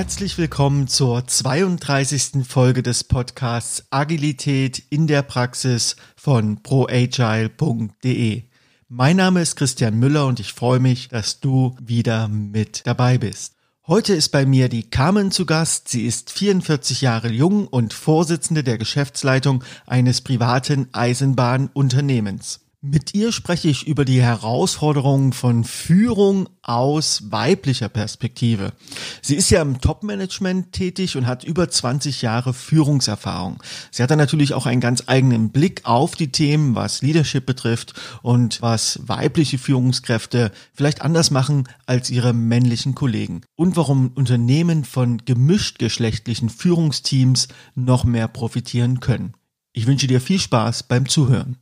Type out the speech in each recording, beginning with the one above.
Herzlich willkommen zur 32. Folge des Podcasts Agilität in der Praxis von proagile.de. Mein Name ist Christian Müller und ich freue mich, dass du wieder mit dabei bist. Heute ist bei mir die Carmen zu Gast. Sie ist 44 Jahre jung und Vorsitzende der Geschäftsleitung eines privaten Eisenbahnunternehmens. Mit ihr spreche ich über die Herausforderungen von Führung aus weiblicher Perspektive. Sie ist ja im Top-Management tätig und hat über 20 Jahre Führungserfahrung. Sie hat dann natürlich auch einen ganz eigenen Blick auf die Themen, was Leadership betrifft und was weibliche Führungskräfte vielleicht anders machen als ihre männlichen Kollegen. Und warum Unternehmen von gemischt geschlechtlichen Führungsteams noch mehr profitieren können. Ich wünsche dir viel Spaß beim Zuhören.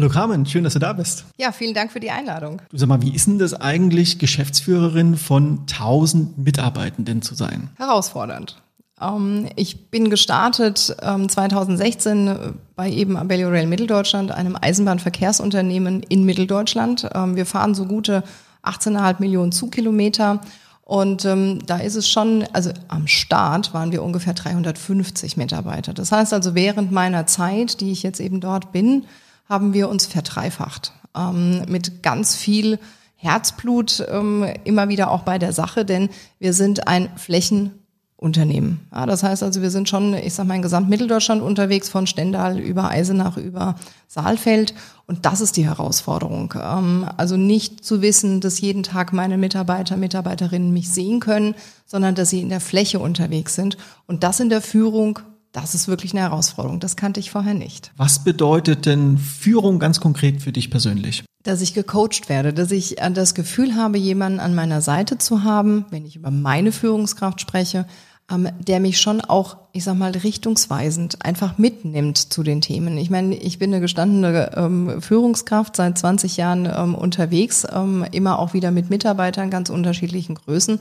Hallo Carmen, schön, dass du da bist. Ja, vielen Dank für die Einladung. Du sag mal, wie ist denn das eigentlich, Geschäftsführerin von 1000 Mitarbeitenden zu sein? Herausfordernd. Ähm, ich bin gestartet 2016 ähm, bei eben Abellio Rail Mitteldeutschland, einem Eisenbahnverkehrsunternehmen in Mitteldeutschland. Ähm, wir fahren so gute 18,5 Millionen Zugkilometer. Und ähm, da ist es schon, also am Start waren wir ungefähr 350 Mitarbeiter. Das heißt also, während meiner Zeit, die ich jetzt eben dort bin, haben wir uns verdreifacht. Ähm, mit ganz viel Herzblut ähm, immer wieder auch bei der Sache, denn wir sind ein Flächenunternehmen. Ja, das heißt also, wir sind schon, ich sag mal, in Gesamtmitteldeutschland unterwegs, von Stendal über Eisenach, über Saalfeld. Und das ist die Herausforderung. Ähm, also nicht zu wissen, dass jeden Tag meine Mitarbeiter, Mitarbeiterinnen mich sehen können, sondern dass sie in der Fläche unterwegs sind. Und das in der Führung das ist wirklich eine Herausforderung. Das kannte ich vorher nicht. Was bedeutet denn Führung ganz konkret für dich persönlich? Dass ich gecoacht werde, dass ich das Gefühl habe, jemanden an meiner Seite zu haben, wenn ich über meine Führungskraft spreche, ähm, der mich schon auch, ich sag mal, richtungsweisend einfach mitnimmt zu den Themen. Ich meine, ich bin eine gestandene ähm, Führungskraft, seit 20 Jahren ähm, unterwegs, immer auch wieder mit Mitarbeitern ganz unterschiedlichen Größen.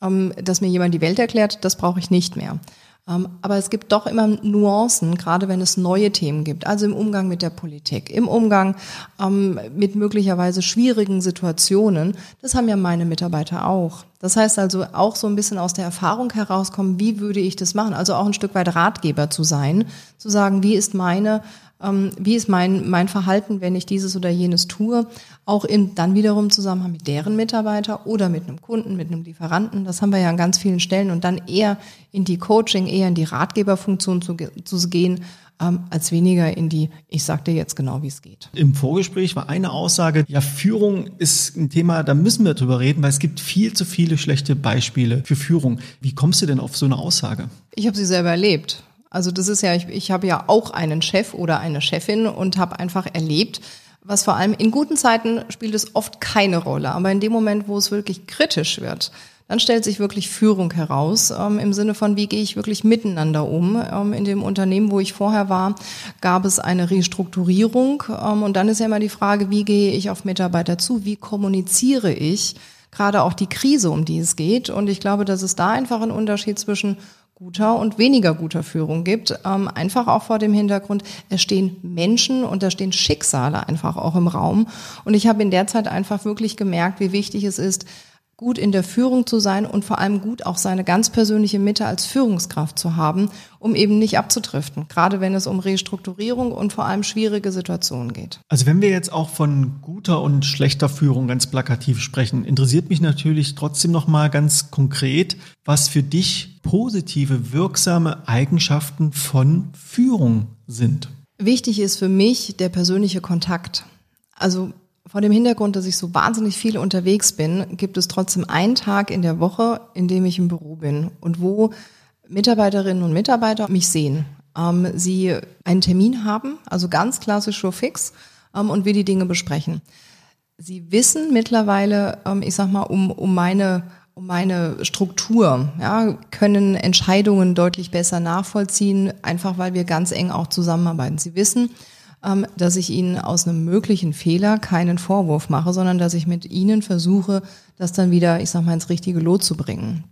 dass mir jemand die Welt erklärt, das brauche ich nicht mehr. Ähm, aber es gibt doch immer Nuancen, gerade wenn es neue Themen gibt. Also im Umgang mit der Politik, im Umgang ähm, mit möglicherweise schwierigen Situationen. Das haben ja meine Mitarbeiter auch. Das heißt also auch so ein bisschen aus der Erfahrung herauskommen, wie würde ich das machen? Also auch ein Stück weit Ratgeber zu sein, zu sagen, wie ist meine ähm, wie ist mein, mein Verhalten, wenn ich dieses oder jenes tue, auch in dann wiederum Zusammenhang mit deren Mitarbeiter oder mit einem Kunden, mit einem Lieferanten. Das haben wir ja an ganz vielen Stellen und dann eher in die Coaching, eher in die Ratgeberfunktion zu, zu gehen, ähm, als weniger in die, ich sag dir jetzt genau, wie es geht. Im Vorgespräch war eine Aussage, ja, Führung ist ein Thema, da müssen wir drüber reden, weil es gibt viel zu viele schlechte Beispiele für Führung. Wie kommst du denn auf so eine Aussage? Ich habe sie selber erlebt. Also das ist ja, ich, ich habe ja auch einen Chef oder eine Chefin und habe einfach erlebt, was vor allem in guten Zeiten spielt es oft keine Rolle, aber in dem Moment, wo es wirklich kritisch wird, dann stellt sich wirklich Führung heraus ähm, im Sinne von, wie gehe ich wirklich miteinander um. Ähm, in dem Unternehmen, wo ich vorher war, gab es eine Restrukturierung ähm, und dann ist ja immer die Frage, wie gehe ich auf Mitarbeiter zu, wie kommuniziere ich gerade auch die Krise, um die es geht. Und ich glaube, dass es da einfach einen Unterschied zwischen guter und weniger guter Führung gibt. Ähm, einfach auch vor dem Hintergrund, es stehen Menschen und da stehen Schicksale einfach auch im Raum. Und ich habe in der Zeit einfach wirklich gemerkt, wie wichtig es ist, gut in der Führung zu sein und vor allem gut auch seine ganz persönliche Mitte als Führungskraft zu haben, um eben nicht abzudriften, gerade wenn es um Restrukturierung und vor allem schwierige Situationen geht. Also wenn wir jetzt auch von guter und schlechter Führung ganz plakativ sprechen, interessiert mich natürlich trotzdem noch mal ganz konkret, was für dich positive, wirksame Eigenschaften von Führung sind. Wichtig ist für mich der persönliche Kontakt. Also vor dem Hintergrund, dass ich so wahnsinnig viel unterwegs bin, gibt es trotzdem einen Tag in der Woche, in dem ich im Büro bin und wo Mitarbeiterinnen und Mitarbeiter mich sehen. Ähm, sie einen Termin haben, also ganz klassisch so fix, ähm, und wir die Dinge besprechen. Sie wissen mittlerweile, ähm, ich sag mal, um, um meine um meine Struktur, ja, können Entscheidungen deutlich besser nachvollziehen, einfach weil wir ganz eng auch zusammenarbeiten. Sie wissen, dass ich Ihnen aus einem möglichen Fehler keinen Vorwurf mache, sondern dass ich mit Ihnen versuche, das dann wieder, ich sag mal, ins richtige Lot zu bringen.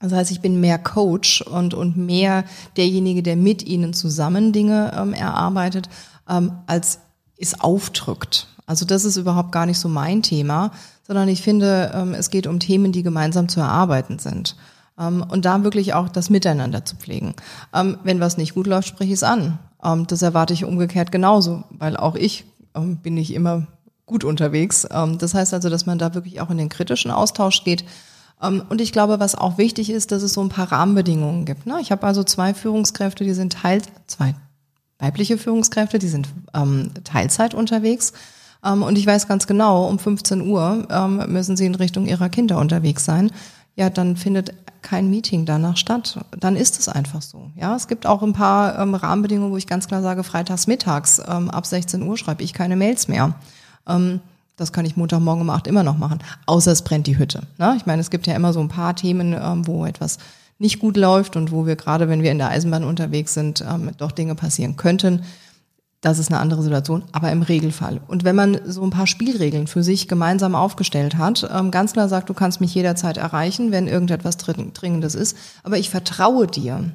Das heißt, ich bin mehr Coach und, und mehr derjenige, der mit Ihnen zusammen Dinge ähm, erarbeitet, ähm, als es aufdrückt. Also das ist überhaupt gar nicht so mein Thema, sondern ich finde, ähm, es geht um Themen, die gemeinsam zu erarbeiten sind. Ähm, und da wirklich auch das Miteinander zu pflegen. Ähm, wenn was nicht gut läuft, sprich es an. Das erwarte ich umgekehrt genauso, weil auch ich bin nicht immer gut unterwegs. Das heißt also, dass man da wirklich auch in den kritischen Austausch geht. Und ich glaube, was auch wichtig ist, dass es so ein paar Rahmenbedingungen gibt. Ne? Ich habe also zwei Führungskräfte, die sind teils, zwei weibliche Führungskräfte, die sind ähm, Teilzeit unterwegs. Ähm, und ich weiß ganz genau, um 15 Uhr ähm, müssen sie in Richtung ihrer Kinder unterwegs sein. Ja, dann findet kein Meeting danach statt. Dann ist es einfach so. Ja, es gibt auch ein paar ähm, Rahmenbedingungen, wo ich ganz klar sage, freitags mittags ähm, ab 16 Uhr schreibe ich keine Mails mehr. Ähm, das kann ich Montagmorgen um acht immer noch machen. Außer es brennt die Hütte. Ne? Ich meine, es gibt ja immer so ein paar Themen, ähm, wo etwas nicht gut läuft und wo wir gerade, wenn wir in der Eisenbahn unterwegs sind, ähm, doch Dinge passieren könnten. Das ist eine andere Situation, aber im Regelfall. Und wenn man so ein paar Spielregeln für sich gemeinsam aufgestellt hat, ähm, ganz klar sagt, du kannst mich jederzeit erreichen, wenn irgendetwas Dringendes ist, aber ich vertraue dir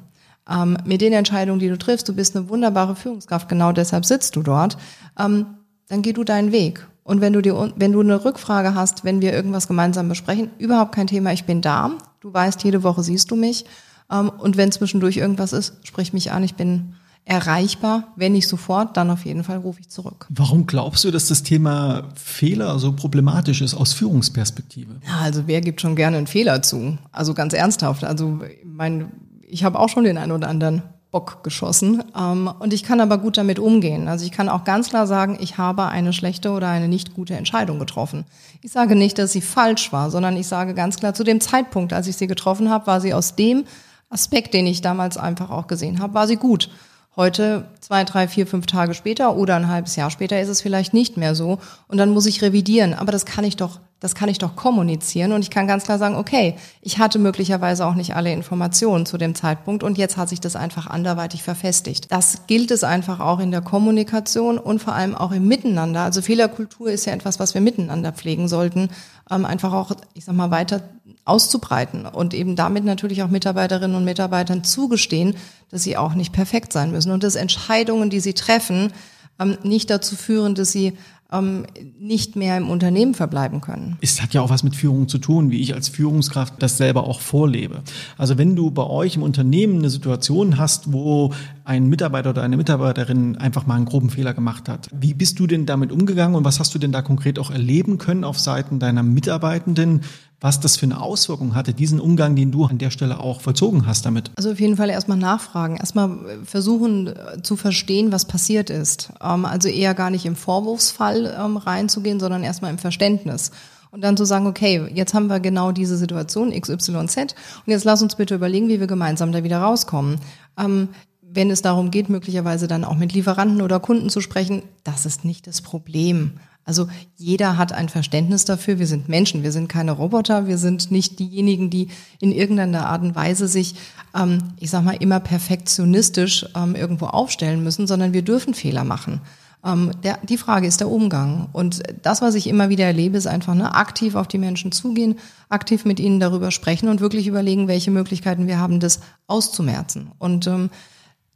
ähm, mit den Entscheidungen, die du triffst, du bist eine wunderbare Führungskraft, genau deshalb sitzt du dort, ähm, dann geh du deinen Weg. Und wenn du dir, wenn du eine Rückfrage hast, wenn wir irgendwas gemeinsam besprechen, überhaupt kein Thema, ich bin da. Du weißt, jede Woche siehst du mich. Und wenn zwischendurch irgendwas ist, sprich mich an, ich bin erreichbar. Wenn nicht sofort, dann auf jeden Fall rufe ich zurück. Warum glaubst du, dass das Thema Fehler so problematisch ist aus Führungsperspektive? Ja, also wer gibt schon gerne einen Fehler zu? Also ganz ernsthaft. Also mein, ich habe auch schon den einen oder anderen Bock geschossen. Ähm, und ich kann aber gut damit umgehen. Also ich kann auch ganz klar sagen, ich habe eine schlechte oder eine nicht gute Entscheidung getroffen. Ich sage nicht, dass sie falsch war, sondern ich sage ganz klar, zu dem Zeitpunkt, als ich sie getroffen habe, war sie aus dem Aspekt, den ich damals einfach auch gesehen habe, war sie gut. Heute, zwei, drei, vier, fünf Tage später oder ein halbes Jahr später ist es vielleicht nicht mehr so. Und dann muss ich revidieren. Aber das kann ich doch, das kann ich doch kommunizieren. Und ich kann ganz klar sagen, okay, ich hatte möglicherweise auch nicht alle Informationen zu dem Zeitpunkt und jetzt hat sich das einfach anderweitig verfestigt. Das gilt es einfach auch in der Kommunikation und vor allem auch im Miteinander. Also Fehlerkultur ist ja etwas, was wir miteinander pflegen sollten. Ähm, einfach auch, ich sag mal, weiter auszubreiten und eben damit natürlich auch Mitarbeiterinnen und Mitarbeitern zugestehen, dass sie auch nicht perfekt sein müssen und dass Entscheidungen, die sie treffen, ähm, nicht dazu führen, dass sie ähm, nicht mehr im Unternehmen verbleiben können. Es hat ja auch was mit Führung zu tun, wie ich als Führungskraft das selber auch vorlebe. Also wenn du bei euch im Unternehmen eine Situation hast, wo ein Mitarbeiter oder eine Mitarbeiterin einfach mal einen groben Fehler gemacht hat, wie bist du denn damit umgegangen und was hast du denn da konkret auch erleben können auf Seiten deiner Mitarbeitenden? Was das für eine Auswirkung hatte, diesen Umgang, den du an der Stelle auch vollzogen hast damit? Also auf jeden Fall erstmal nachfragen, erstmal versuchen äh, zu verstehen, was passiert ist. Ähm, also eher gar nicht im Vorwurfsfall ähm, reinzugehen, sondern erstmal im Verständnis. Und dann zu sagen, okay, jetzt haben wir genau diese Situation XYZ und jetzt lass uns bitte überlegen, wie wir gemeinsam da wieder rauskommen. Ähm, wenn es darum geht, möglicherweise dann auch mit Lieferanten oder Kunden zu sprechen, das ist nicht das Problem. Also jeder hat ein Verständnis dafür. Wir sind Menschen, wir sind keine Roboter, wir sind nicht diejenigen, die in irgendeiner Art und Weise sich, ähm, ich sag mal, immer perfektionistisch ähm, irgendwo aufstellen müssen, sondern wir dürfen Fehler machen. Ähm, der, die Frage ist der Umgang. Und das, was ich immer wieder erlebe, ist einfach ne, aktiv auf die Menschen zugehen, aktiv mit ihnen darüber sprechen und wirklich überlegen, welche Möglichkeiten wir haben, das auszumerzen. Und ähm,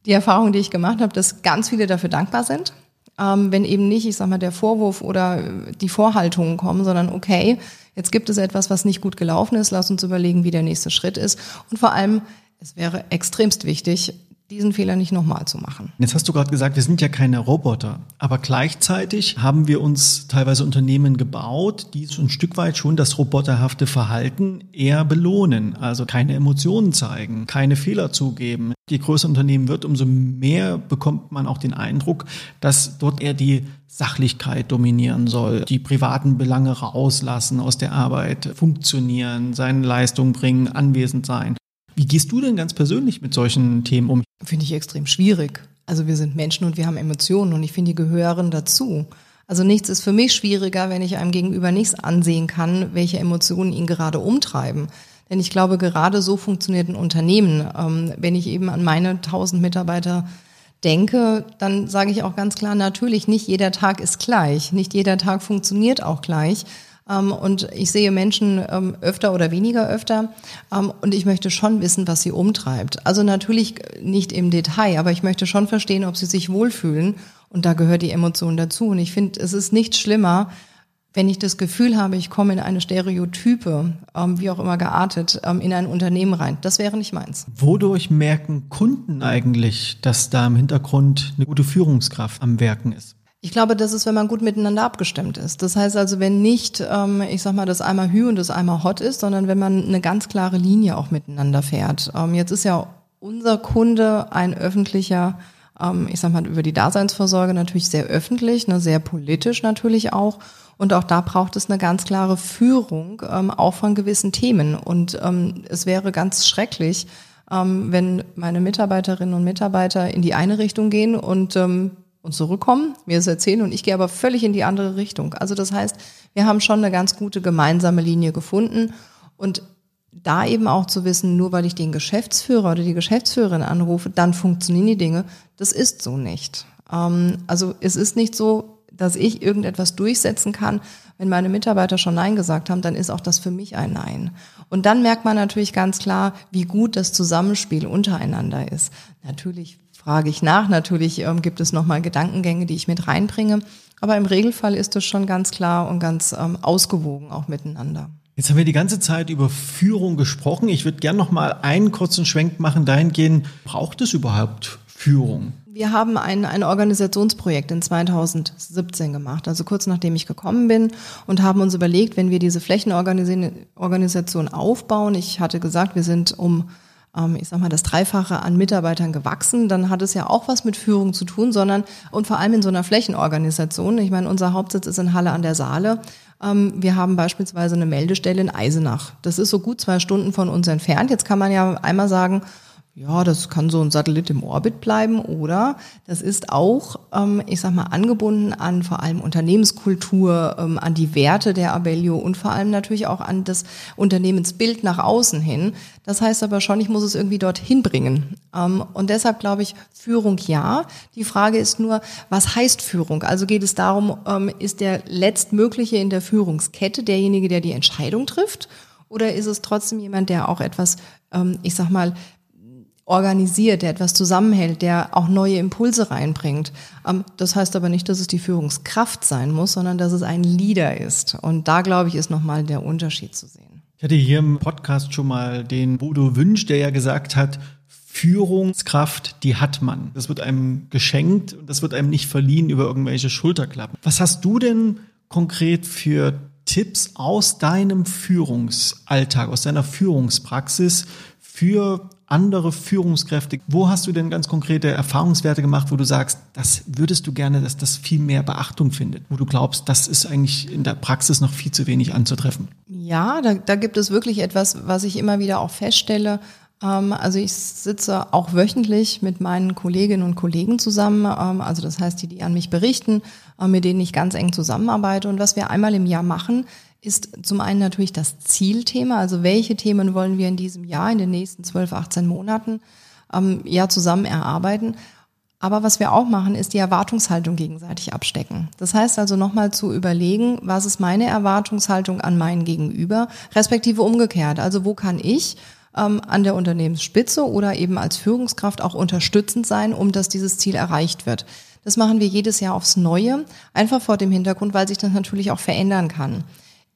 die Erfahrung, die ich gemacht habe, dass ganz viele dafür dankbar sind ähm, wenn eben nicht, ich sag mal, der Vorwurf oder die Vorhaltungen kommen, sondern okay, jetzt gibt es etwas, was nicht gut gelaufen ist, lass uns überlegen, wie der nächste Schritt ist. Und vor allem, es wäre extremst wichtig, diesen Fehler nicht nochmal zu machen. Jetzt hast du gerade gesagt, wir sind ja keine Roboter, aber gleichzeitig haben wir uns teilweise Unternehmen gebaut, die so ein Stück weit schon das roboterhafte Verhalten eher belohnen, also keine Emotionen zeigen, keine Fehler zugeben. Je größer ein Unternehmen wird, umso mehr bekommt man auch den Eindruck, dass dort eher die Sachlichkeit dominieren soll, die privaten Belange rauslassen aus der Arbeit, funktionieren, seine Leistung bringen, anwesend sein. Wie gehst du denn ganz persönlich mit solchen Themen um? Finde ich extrem schwierig. Also wir sind Menschen und wir haben Emotionen und ich finde, die gehören dazu. Also nichts ist für mich schwieriger, wenn ich einem gegenüber nichts ansehen kann, welche Emotionen ihn gerade umtreiben. Denn ich glaube, gerade so funktioniert ein Unternehmen. Ähm, wenn ich eben an meine 1000 Mitarbeiter denke, dann sage ich auch ganz klar, natürlich, nicht jeder Tag ist gleich. Nicht jeder Tag funktioniert auch gleich. Ähm, und ich sehe Menschen ähm, öfter oder weniger öfter. Ähm, und ich möchte schon wissen, was sie umtreibt. Also natürlich nicht im Detail, aber ich möchte schon verstehen, ob sie sich wohlfühlen Und da gehört die Emotion dazu. Und ich finde, es ist nicht schlimmer, wenn ich das Gefühl habe, ich komme in eine Stereotype, ähm, wie auch immer geartet, ähm, in ein Unternehmen rein. Das wäre nicht meins. Wodurch merken Kunden eigentlich, dass da im Hintergrund eine gute Führungskraft am Werken ist? Ich glaube, das ist, wenn man gut miteinander abgestimmt ist. Das heißt also, wenn nicht, ähm, ich sag mal, das einmal Hü und das einmal Hot ist, sondern wenn man eine ganz klare Linie auch miteinander fährt. Ähm, jetzt ist ja unser Kunde ein öffentlicher, ähm, ich sag mal, über die Daseinsvorsorge natürlich sehr öffentlich, ne, sehr politisch natürlich auch. Und auch da braucht es eine ganz klare Führung, ähm, auch von gewissen Themen. Und ähm, es wäre ganz schrecklich, ähm, wenn meine Mitarbeiterinnen und Mitarbeiter in die eine Richtung gehen und ähm, und zurückkommen, mir es erzählen und ich gehe aber völlig in die andere Richtung. Also das heißt, wir haben schon eine ganz gute gemeinsame Linie gefunden und da eben auch zu wissen, nur weil ich den Geschäftsführer oder die Geschäftsführerin anrufe, dann funktionieren die Dinge. Das ist so nicht. Ähm, also es ist nicht so, dass ich irgendetwas durchsetzen kann. Wenn meine Mitarbeiter schon Nein gesagt haben, dann ist auch das für mich ein Nein. Und dann merkt man natürlich ganz klar, wie gut das Zusammenspiel untereinander ist. Natürlich frage ich nach. Natürlich ähm, gibt es nochmal Gedankengänge, die ich mit reinbringe. Aber im Regelfall ist es schon ganz klar und ganz ähm, ausgewogen auch miteinander. Jetzt haben wir die ganze Zeit über Führung gesprochen. Ich würde gerne noch mal einen kurzen Schwenk machen dahingehend, braucht es überhaupt Führung? Wir haben ein, ein Organisationsprojekt in 2017 gemacht, also kurz nachdem ich gekommen bin und haben uns überlegt, wenn wir diese Flächenorganisation aufbauen, ich hatte gesagt, wir sind um ich sag mal, das Dreifache an Mitarbeitern gewachsen, dann hat es ja auch was mit Führung zu tun, sondern und vor allem in so einer Flächenorganisation. Ich meine, unser Hauptsitz ist in Halle an der Saale. Ähm, wir haben beispielsweise eine Meldestelle in Eisenach. Das ist so gut zwei Stunden von uns entfernt. Jetzt kann man ja einmal sagen, ja, das kann so ein Satellit im Orbit bleiben oder das ist auch, ähm, ich sag mal, angebunden an vor allem Unternehmenskultur, ähm, an die Werte der Abellio und vor allem natürlich auch an das Unternehmensbild nach außen hin. Das heißt aber schon, ich muss es irgendwie dorthin bringen. Ähm, und deshalb glaube ich, Führung ja. Die Frage ist nur, was heißt Führung? Also geht es darum, ähm, ist der letztmögliche in der Führungskette derjenige, der die Entscheidung trifft? Oder ist es trotzdem jemand, der auch etwas, ähm, ich sag mal, organisiert, der etwas zusammenhält, der auch neue Impulse reinbringt. Ähm, das heißt aber nicht, dass es die Führungskraft sein muss, sondern dass es ein Leader ist. Und da, glaube ich, ist nochmal der Unterschied zu sehen. Ich hatte hier im Podcast schon mal den Bodo Wünsch, der ja gesagt hat, Führungskraft, die hat man. Das wird einem geschenkt und das wird einem nicht verliehen über irgendwelche Schulterklappen. Was hast du denn konkret für Tipps aus deinem Führungsalltag, aus deiner Führungspraxis für andere Führungskräfte. Wo hast du denn ganz konkrete Erfahrungswerte gemacht, wo du sagst, das würdest du gerne, dass das viel mehr Beachtung findet, wo du glaubst, das ist eigentlich in der Praxis noch viel zu wenig anzutreffen? Ja, da, da gibt es wirklich etwas, was ich immer wieder auch feststelle. Ähm, also ich sitze auch wöchentlich mit meinen Kolleginnen und Kollegen zusammen, ähm, also das heißt, die, die an mich berichten, äh, mit denen ich ganz eng zusammenarbeite. Und was wir einmal im Jahr machen, ist zum einen natürlich das Zielthema, also welche Themen wollen wir in diesem Jahr, in den nächsten 12, 18 Monaten ähm, ja zusammen erarbeiten. Aber was wir auch machen, ist die Erwartungshaltung gegenseitig abstecken. Das heißt also nochmal zu überlegen, was ist meine Erwartungshaltung an meinen Gegenüber, respektive umgekehrt. Also wo kann ich ähm, an der Unternehmensspitze oder eben als Führungskraft auch unterstützend sein, um dass dieses Ziel erreicht wird. Das machen wir jedes Jahr aufs Neue, einfach vor dem Hintergrund, weil sich das natürlich auch verändern kann.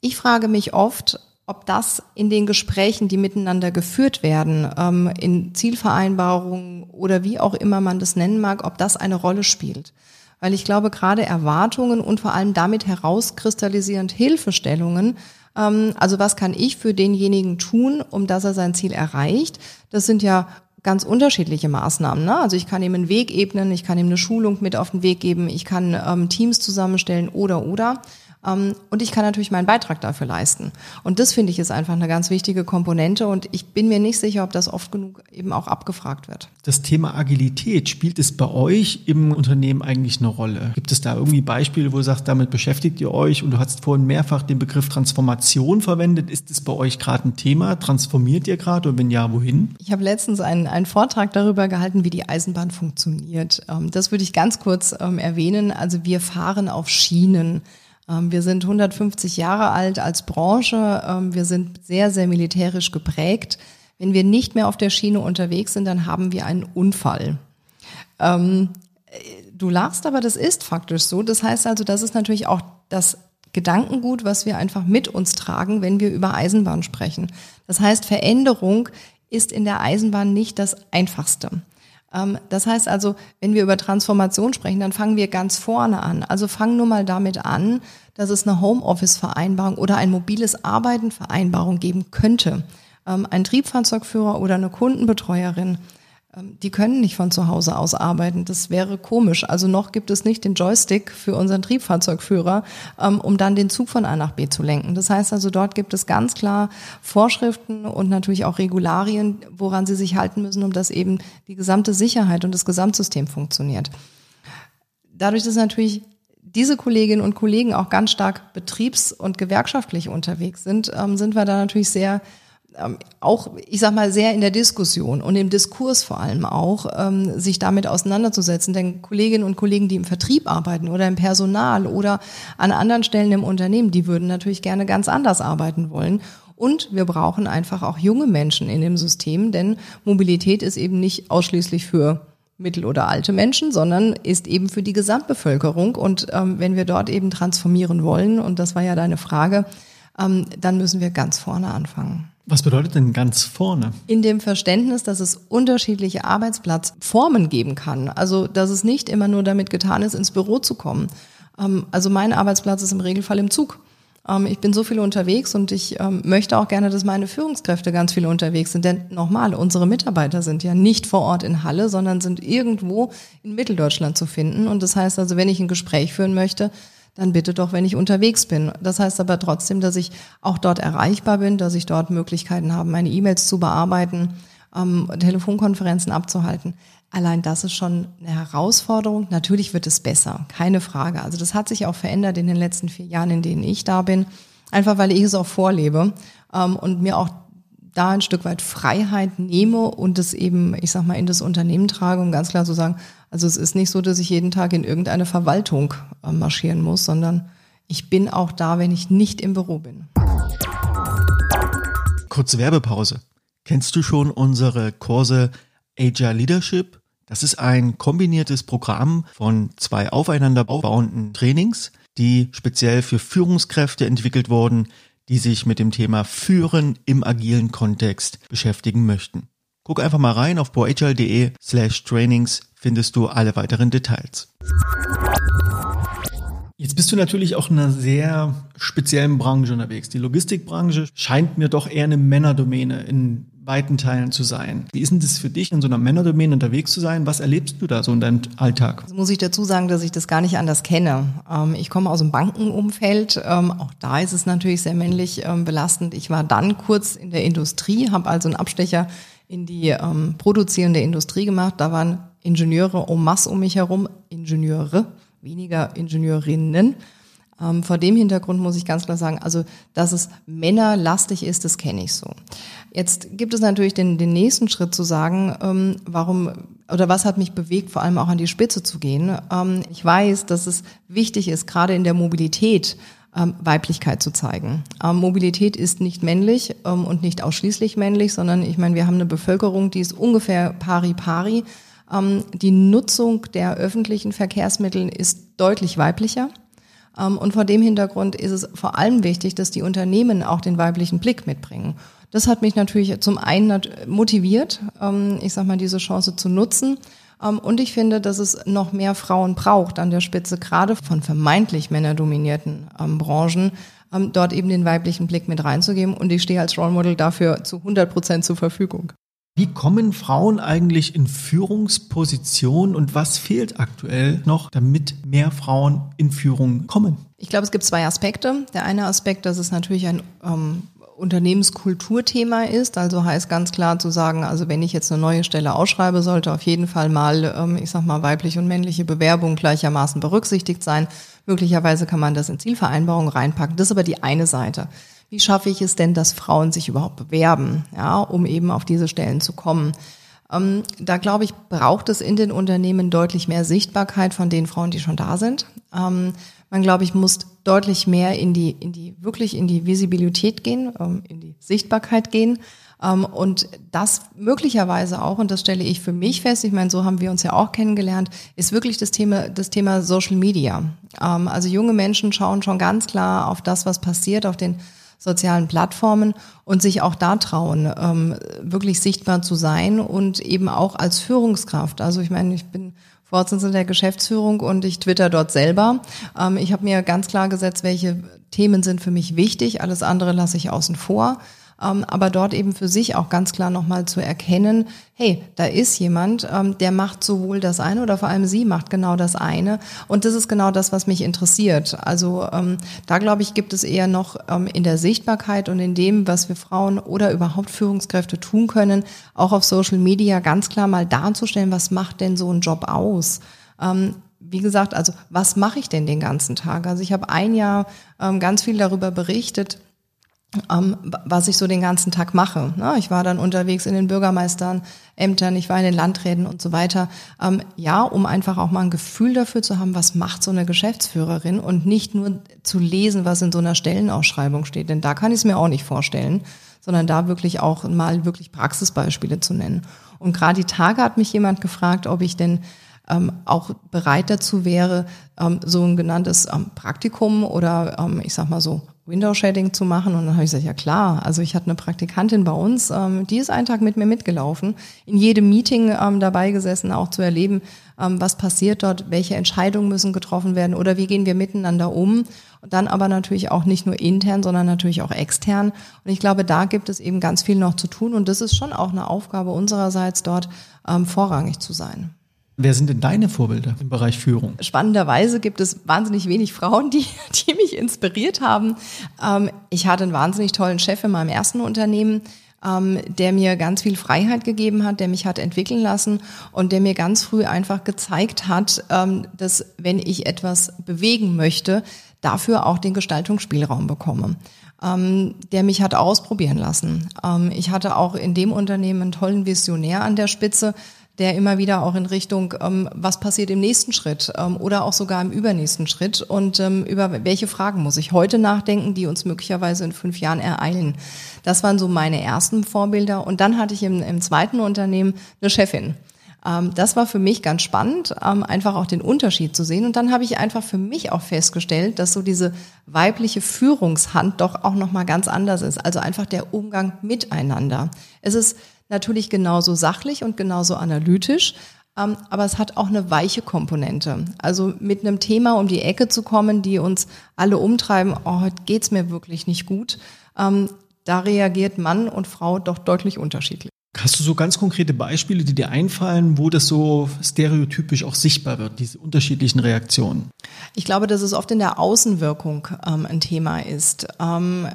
Ich frage mich oft, ob das in den Gesprächen, die miteinander geführt werden, ähm, in Zielvereinbarungen oder wie auch immer man das nennen mag, ob das eine Rolle spielt. Weil ich glaube, gerade Erwartungen und vor allem damit herauskristallisierend Hilfestellungen, ähm, also was kann ich für denjenigen tun, um dass er sein Ziel erreicht, das sind ja ganz unterschiedliche Maßnahmen. Ne? Also ich kann ihm einen Weg ebnen, ich kann ihm eine Schulung mit auf den Weg geben, ich kann ähm, Teams zusammenstellen oder oder. Ähm, und ich kann natürlich meinen Beitrag dafür leisten. Und das finde ich ist einfach eine ganz wichtige Komponente und ich bin mir nicht sicher, ob das oft genug eben auch abgefragt wird. Das Thema Agilität, spielt es bei euch im Unternehmen eigentlich eine Rolle? Gibt es da irgendwie Beispiele, wo du sagst, damit beschäftigt ihr euch und du hast vorhin mehrfach den Begriff Transformation verwendet. Ist es bei euch gerade ein Thema? Transformiert ihr gerade und wenn ja, wohin? Ich habe letztens einen, einen Vortrag darüber gehalten, wie die Eisenbahn funktioniert. Ähm, das würde ich ganz kurz ähm, erwähnen. Also wir fahren auf Schienen. Ähm, wir sind 150 Jahre alt als Branche. Ähm, wir sind sehr, sehr militärisch geprägt. Wenn wir nicht mehr auf der Schiene unterwegs sind, dann haben wir einen Unfall. Ähm, Du lachst, aber das ist faktisch so. Das heißt also, das ist natürlich auch das Gedankengut, was wir einfach mit uns tragen, wenn wir über Eisenbahn sprechen. Das heißt, Veränderung ist in der Eisenbahn nicht das Einfachste. Ähm, das heißt also, wenn wir über Transformation sprechen, dann fangen wir ganz vorne an. Also fangen nur mal damit an, dass es eine Homeoffice-Vereinbarung oder ein mobiles Arbeiten-Vereinbarung geben könnte. Ähm, ein Triebfahrzeugführer oder eine Kundenbetreuerin die können nicht von zu Hause aus arbeiten. Das wäre komisch. Also noch gibt es nicht den Joystick für unseren Triebfahrzeugführer, ähm, um dann den Zug von A nach B zu lenken. Das heißt also, dort gibt es ganz klar Vorschriften und natürlich auch Regularien, woran sie sich halten müssen, um dass eben die gesamte Sicherheit und das Gesamtsystem funktioniert. Dadurch, dass natürlich diese Kolleginnen und Kollegen auch ganz stark betriebs- und gewerkschaftlich unterwegs sind, ähm, sind wir da natürlich sehr ähm, auch, ich sag mal, sehr in der Diskussion und im Diskurs vor allem auch, ähm, sich damit auseinanderzusetzen. Denn Kolleginnen und Kollegen, die im Vertrieb arbeiten oder im Personal oder an anderen Stellen im Unternehmen, die würden natürlich gerne ganz anders arbeiten wollen. Und wir brauchen einfach auch junge Menschen in dem System, denn Mobilität ist eben nicht ausschließlich für mittel- oder alte Menschen, sondern ist eben für die Gesamtbevölkerung. Und ähm, wenn wir dort eben transformieren wollen, und das war ja deine Frage, ähm, dann müssen wir ganz vorne anfangen. Was bedeutet denn ganz vorne? In dem Verständnis, dass es unterschiedliche Arbeitsplatzformen geben kann. Also, dass es nicht immer nur damit getan ist, ins Büro zu kommen. Ähm, also mein Arbeitsplatz ist im Regelfall im Zug. Ähm, ich bin so viel unterwegs und ich ähm, möchte auch gerne, dass meine Führungskräfte ganz viel unterwegs sind. Denn nochmal, unsere Mitarbeiter sind ja nicht vor Ort in Halle, sondern sind irgendwo in Mitteldeutschland zu finden. Und das heißt also, wenn ich ein Gespräch führen möchte, dann bitte doch, wenn ich unterwegs bin. Das heißt aber trotzdem, dass ich auch dort erreichbar bin, dass ich dort Möglichkeiten habe, meine E-Mails zu bearbeiten, ähm, Telefonkonferenzen abzuhalten. Allein das ist schon eine Herausforderung. Natürlich wird es besser, keine Frage. Also das hat sich auch verändert in den letzten vier Jahren, in denen ich da bin. Einfach weil ich es auch vorlebe ähm, und mir auch da ein Stück weit Freiheit nehme und es eben, ich sag mal, in das Unternehmen trage, um ganz klar zu sagen, also es ist nicht so, dass ich jeden Tag in irgendeine Verwaltung äh, marschieren muss, sondern ich bin auch da, wenn ich nicht im Büro bin. Kurze Werbepause. Kennst du schon unsere Kurse Agile Leadership? Das ist ein kombiniertes Programm von zwei aufeinander aufbauenden Trainings, die speziell für Führungskräfte entwickelt wurden, die sich mit dem Thema Führen im agilen Kontext beschäftigen möchten. Guck einfach mal rein auf proagile.de slash trainings findest du alle weiteren Details. Jetzt bist du natürlich auch in einer sehr speziellen Branche unterwegs. Die Logistikbranche scheint mir doch eher eine Männerdomäne in weiten Teilen zu sein. Wie ist denn das für dich, in so einer Männerdomäne unterwegs zu sein? Was erlebst du da so in deinem Alltag? Also muss ich dazu sagen, dass ich das gar nicht anders kenne. Ähm, ich komme aus dem Bankenumfeld. Ähm, auch da ist es natürlich sehr männlich ähm, belastend. Ich war dann kurz in der Industrie, habe also einen Abstecher in die produzierende Industrie gemacht. Da waren Ingenieure en masse um mich herum, Ingenieure, weniger Ingenieurinnen. Ähm, vor dem Hintergrund muss ich ganz klar sagen, also dass es männerlastig ist, das kenne ich so. Jetzt gibt es natürlich den, den nächsten Schritt zu sagen, ähm, warum oder was hat mich bewegt, vor allem auch an die Spitze zu gehen. Ähm, ich weiß, dass es wichtig ist, gerade in der Mobilität, ähm, Weiblichkeit zu zeigen. Ähm, Mobilität ist nicht männlich ähm, und nicht ausschließlich männlich, sondern ich meine, wir haben eine Bevölkerung, die ist ungefähr pari pari. Ähm, die Nutzung der öffentlichen Verkehrsmittel ist deutlich weiblicher. Ähm, und vor dem Hintergrund ist es vor allem wichtig, dass die Unternehmen auch den weiblichen Blick mitbringen. Das hat mich natürlich zum einen motiviert, ähm, ich sag mal, diese Chance zu nutzen. Und ich finde, dass es noch mehr Frauen braucht an der Spitze, gerade von vermeintlich männerdominierten Branchen, dort eben den weiblichen Blick mit reinzugeben. Und ich stehe als Role Model dafür zu 100 Prozent zur Verfügung. Wie kommen Frauen eigentlich in Führungspositionen und was fehlt aktuell noch, damit mehr Frauen in Führung kommen? Ich glaube, es gibt zwei Aspekte. Der eine Aspekt, dass es natürlich ein ähm, Unternehmenskulturthema ist, also heißt ganz klar zu sagen, also wenn ich jetzt eine neue Stelle ausschreibe, sollte auf jeden Fall mal, ähm, ich sag mal, weibliche und männliche Bewerbung gleichermaßen berücksichtigt sein. Möglicherweise kann man das in Zielvereinbarungen reinpacken. Das ist aber die eine Seite wie schaffe ich es denn, dass Frauen sich überhaupt bewerben, ja, um eben auf diese Stellen zu kommen. Ähm, da glaube ich, braucht es in den Unternehmen deutlich mehr Sichtbarkeit von den Frauen, die schon da sind. Ähm, man, glaube ich, muss deutlich mehr in die, in die, wirklich in die Visibilität gehen, ähm, in die Sichtbarkeit gehen. Ähm, und das möglicherweise auch, und das stelle ich für mich fest, ich meine, so haben wir uns ja auch kennengelernt, ist wirklich das Thema, das Thema Social Media. Ähm, also junge Menschen schauen schon ganz klar auf das, was passiert, auf den sozialen Plattformen und sich auch da trauen, ähm, wirklich sichtbar zu sein und eben auch als Führungskraft. Also ich meine, ich bin Vorsitzende der Geschäftsführung und ich twitter dort selber. Ähm, ich habe mir ganz klar gesetzt, welche Themen sind für mich wichtig. Alles andere lasse ich außen vor aber dort eben für sich auch ganz klar nochmal zu erkennen, hey, da ist jemand, ähm, der macht sowohl das eine oder vor allem sie macht genau das eine. Und das ist genau das, was mich interessiert. Also ähm, da glaube ich, gibt es eher noch ähm, in der Sichtbarkeit und in dem, was wir Frauen oder überhaupt Führungskräfte tun können, auch auf Social Media ganz klar mal darzustellen, was macht denn so ein Job aus? Ähm, wie gesagt, also was mache ich denn den ganzen Tag? Also ich habe ein Jahr ähm, ganz viel darüber berichtet, ähm, was ich so den ganzen Tag mache. Ne? Ich war dann unterwegs in den Bürgermeistern, Ämtern, ich war in den Landräten und so weiter. Ähm, ja, um einfach auch mal ein Gefühl dafür zu haben, was macht so eine Geschäftsführerin und nicht nur zu lesen, was in so einer Stellenausschreibung steht. Denn da kann ich es mir auch nicht vorstellen, sondern da wirklich auch mal wirklich Praxisbeispiele zu nennen. Und gerade die Tage hat mich jemand gefragt, ob ich denn ähm, auch bereit dazu wäre, ähm, so ein genanntes ähm, Praktikum oder ähm, ich sag mal so Window Shading zu machen. Und dann habe ich gesagt, ja klar, also ich hatte eine Praktikantin bei uns, ähm, die ist einen Tag mit mir mitgelaufen, in jedem Meeting ähm, dabei gesessen, auch zu erleben, ähm, was passiert dort, welche Entscheidungen müssen getroffen werden oder wie gehen wir miteinander um. Und dann aber natürlich auch nicht nur intern, sondern natürlich auch extern. Und ich glaube, da gibt es eben ganz viel noch zu tun. Und das ist schon auch eine Aufgabe unsererseits, dort ähm, vorrangig zu sein. Wer sind denn deine Vorbilder im Bereich Führung? Spannenderweise gibt es wahnsinnig wenig Frauen, die, die mich inspiriert haben. Ähm, ich hatte einen wahnsinnig tollen Chef in meinem ersten Unternehmen, ähm, der mir ganz viel Freiheit gegeben hat, der mich hat entwickeln lassen und der mir ganz früh einfach gezeigt hat, ähm, dass wenn ich etwas bewegen möchte, dafür auch den Gestaltungsspielraum bekomme der mich hat ausprobieren lassen. ich hatte auch in dem Unternehmen einen tollen Visionär an der Spitze, der immer wieder auch in Richtung, ähm, was passiert im nächsten Schritt ähm, oder auch sogar im übernächsten Schritt und ähm, über welche Fragen muss ich heute nachdenken, die uns möglicherweise in fünf Jahren ereilen. Das waren so meine ersten Vorbilder und dann hatte ich im, im zweiten Unternehmen eine Chefin. Ähm, das war für mich ganz spannend, ähm, einfach auch den Unterschied zu sehen. Und dann habe ich einfach für mich auch festgestellt, dass so diese weibliche Führungshand doch auch nochmal ganz anders ist. Also einfach der Umgang miteinander. Es ist natürlich genauso sachlich und genauso analytisch, ähm, aber es hat auch eine weiche Komponente. Also mit einem Thema um die Ecke zu kommen, die uns alle umtreiben, oh, heute geht's mir wirklich nicht gut, ähm, da reagiert Mann und Frau doch deutlich unterschiedlich. Hast du so ganz konkrete Beispiele, die dir einfallen, wo das so stereotypisch auch sichtbar wird, diese unterschiedlichen Reaktionen? Ich glaube, dass es oft in der Außenwirkung ähm, ein Thema ist. Ähm,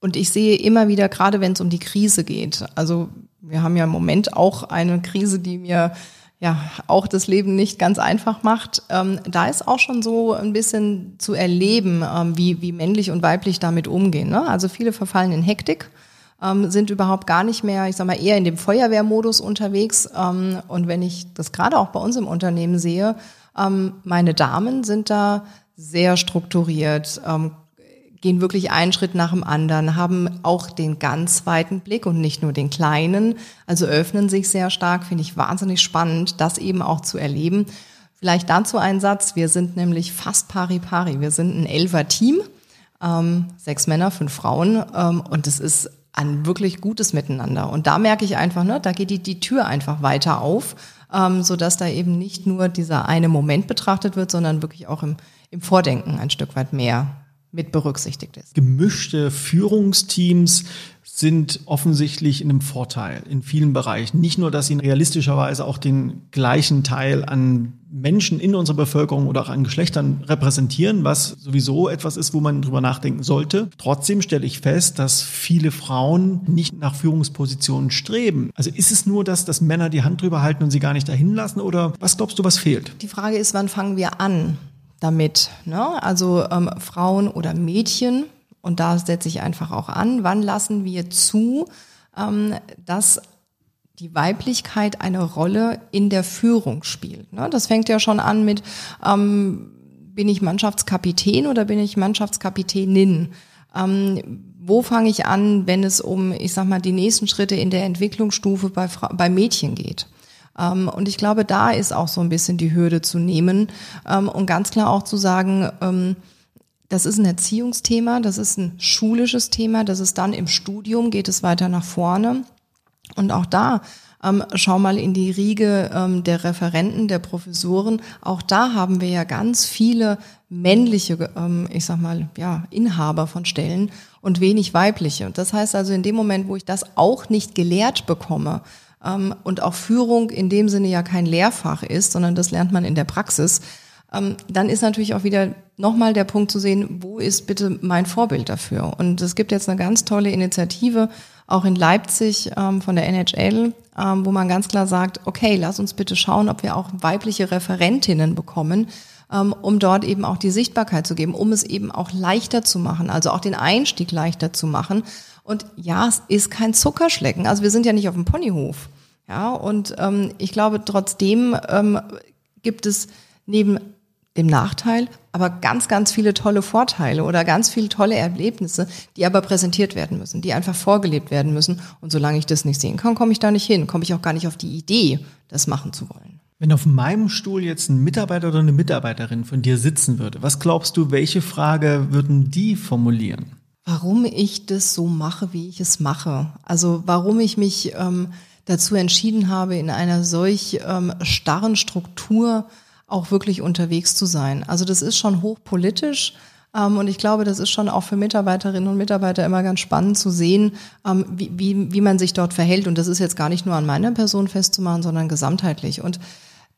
und ich sehe immer wieder, gerade wenn es um die Krise geht, also wir haben ja im Moment auch eine Krise, die mir ja auch das Leben nicht ganz einfach macht. Ähm, da ist auch schon so ein bisschen zu erleben, ähm, wie, wie männlich und weiblich damit umgehen. Ne? Also viele verfallen in Hektik, ähm, sind überhaupt gar nicht mehr, ich sag mal, eher in dem Feuerwehrmodus unterwegs. Ähm, und wenn ich das gerade auch bei uns im Unternehmen sehe, ähm, meine Damen sind da sehr strukturiert, gehen wirklich einen Schritt nach dem anderen, haben auch den ganz weiten Blick und nicht nur den kleinen, also öffnen sich sehr stark, finde ich wahnsinnig spannend, das eben auch zu erleben. Vielleicht dazu ein Satz, wir sind nämlich fast pari pari, wir sind ein Elfer-Team, ähm, sechs Männer, fünf Frauen ähm, und es ist ein wirklich gutes Miteinander. Und da merke ich einfach, ne, da geht die, die Tür einfach weiter auf, ähm, sodass da eben nicht nur dieser eine Moment betrachtet wird, sondern wirklich auch im, im Vordenken ein Stück weit mehr mit berücksichtigt ist. Gemischte Führungsteams sind offensichtlich in einem Vorteil in vielen Bereichen. Nicht nur, dass sie realistischerweise auch den gleichen Teil an Menschen in unserer Bevölkerung oder auch an Geschlechtern repräsentieren, was sowieso etwas ist, wo man drüber nachdenken sollte. Trotzdem stelle ich fest, dass viele Frauen nicht nach Führungspositionen streben. Also ist es nur, dass, dass Männer die Hand drüber halten und sie gar nicht dahin lassen oder was glaubst du, was fehlt? Die Frage ist, wann fangen wir an? Damit. Ne? Also ähm, Frauen oder Mädchen, und da setze ich einfach auch an, wann lassen wir zu, ähm, dass die Weiblichkeit eine Rolle in der Führung spielt. Ne? Das fängt ja schon an mit, ähm, bin ich Mannschaftskapitän oder bin ich Mannschaftskapitänin? Ähm, wo fange ich an, wenn es um, ich sag mal, die nächsten Schritte in der Entwicklungsstufe bei, bei Mädchen geht? Ähm, und ich glaube, da ist auch so ein bisschen die Hürde zu nehmen ähm, und ganz klar auch zu sagen, ähm, das ist ein Erziehungsthema, das ist ein schulisches Thema, das ist dann im Studium, geht es weiter nach vorne. Und auch da ähm, schau mal in die Riege ähm, der Referenten, der Professoren. Auch da haben wir ja ganz viele männliche, ähm, ich sag mal, ja, Inhaber von Stellen und wenig weibliche. Das heißt also, in dem Moment, wo ich das auch nicht gelehrt bekomme, und auch Führung in dem Sinne ja kein Lehrfach ist, sondern das lernt man in der Praxis, ähm, dann ist natürlich auch wieder nochmal der Punkt zu sehen, wo ist bitte mein Vorbild dafür? Und es gibt jetzt eine ganz tolle Initiative, auch in Leipzig ähm, von der NHL, ähm, wo man ganz klar sagt, okay, lass uns bitte schauen, ob wir auch weibliche Referentinnen bekommen, ähm, um dort eben auch die Sichtbarkeit zu geben, um es eben auch leichter zu machen, also auch den Einstieg leichter zu machen. Und ja, es ist kein Zuckerschlecken. Also wir sind ja nicht auf dem Ponyhof. Ja, und ähm, ich glaube, trotzdem ähm, gibt es neben dem Nachteil, aber ganz, ganz viele tolle Vorteile oder ganz viele tolle Erlebnisse, die aber präsentiert werden müssen, die einfach vorgelebt werden müssen. Und solange ich das nicht sehen kann, komme ich da nicht hin, komme ich auch gar nicht auf die Idee, das machen zu wollen. Wenn auf meinem Stuhl jetzt ein Mitarbeiter oder eine Mitarbeiterin von dir sitzen würde, was glaubst du, welche Frage würden die formulieren? Warum ich das so mache, wie ich es mache. Also warum ich mich ähm, dazu entschieden habe, in einer solch ähm, starren Struktur auch wirklich unterwegs zu sein. Also das ist schon hochpolitisch. Ähm, und ich glaube, das ist schon auch für Mitarbeiterinnen und Mitarbeiter immer ganz spannend zu sehen, ähm, wie, wie, wie man sich dort verhält. Und das ist jetzt gar nicht nur an meiner Person festzumachen, sondern gesamtheitlich. Und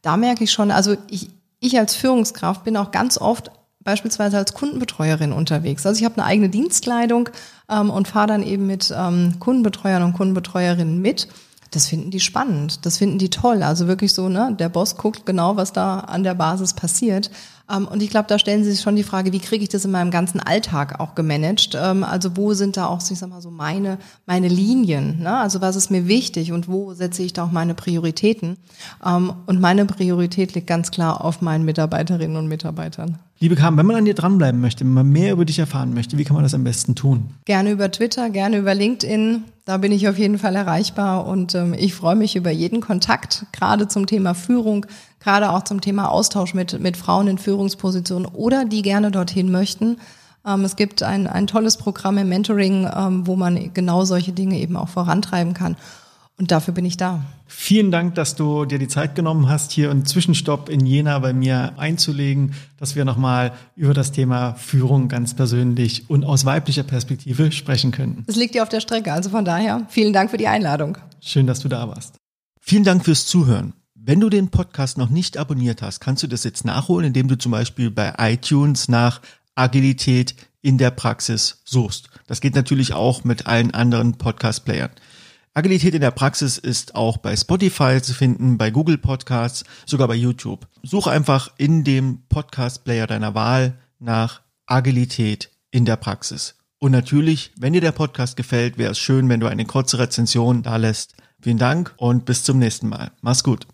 da merke ich schon, also ich, ich als Führungskraft bin auch ganz oft beispielsweise als Kundenbetreuerin unterwegs. Also ich habe eine eigene Dienstkleidung ähm, und fahre dann eben mit ähm, Kundenbetreuern und Kundenbetreuerinnen mit. Das finden die spannend, das finden die toll. Also wirklich so, ne, der Boss guckt genau, was da an der Basis passiert. Ähm, und ich glaube, da stellen Sie sich schon die Frage, wie kriege ich das in meinem ganzen Alltag auch gemanagt? Ähm, also wo sind da auch, ich sag mal so, meine, meine Linien? Ne? Also was ist mir wichtig und wo setze ich da auch meine Prioritäten? Ähm, und meine Priorität liegt ganz klar auf meinen Mitarbeiterinnen und Mitarbeitern. Liebe Carmen, wenn man an dir dranbleiben möchte, wenn man mehr über dich erfahren möchte, wie kann man das am besten tun? Gerne über Twitter, gerne über LinkedIn. Da bin ich auf jeden Fall erreichbar und ähm, ich freue mich über jeden Kontakt, gerade zum Thema Führung, gerade auch zum Thema Austausch mit, mit Frauen in Führungspositionen oder die gerne dorthin möchten. Ähm, es gibt ein, ein tolles Programm im Mentoring, ähm, wo man genau solche Dinge eben auch vorantreiben kann. Und dafür bin ich da. Vielen Dank, dass du dir die Zeit genommen hast, hier einen Zwischenstopp in Jena bei mir einzulegen, dass wir nochmal über das Thema Führung ganz persönlich und aus weiblicher Perspektive sprechen können. Es liegt dir auf der Strecke, also von daher vielen Dank für die Einladung. Schön, dass du da warst. Vielen Dank fürs Zuhören. Wenn du den Podcast noch nicht abonniert hast, kannst du das jetzt nachholen, indem du zum Beispiel bei iTunes nach Agilität in der Praxis suchst. Das geht natürlich auch mit allen anderen Podcast-Playern. Agilität in der Praxis ist auch bei Spotify zu finden, bei Google Podcasts, sogar bei YouTube. Suche einfach in dem Podcast-Player deiner Wahl nach Agilität in der Praxis. Und natürlich, wenn dir der Podcast gefällt, wäre es schön, wenn du eine kurze Rezension da lässt. Vielen Dank und bis zum nächsten Mal. Mach's gut.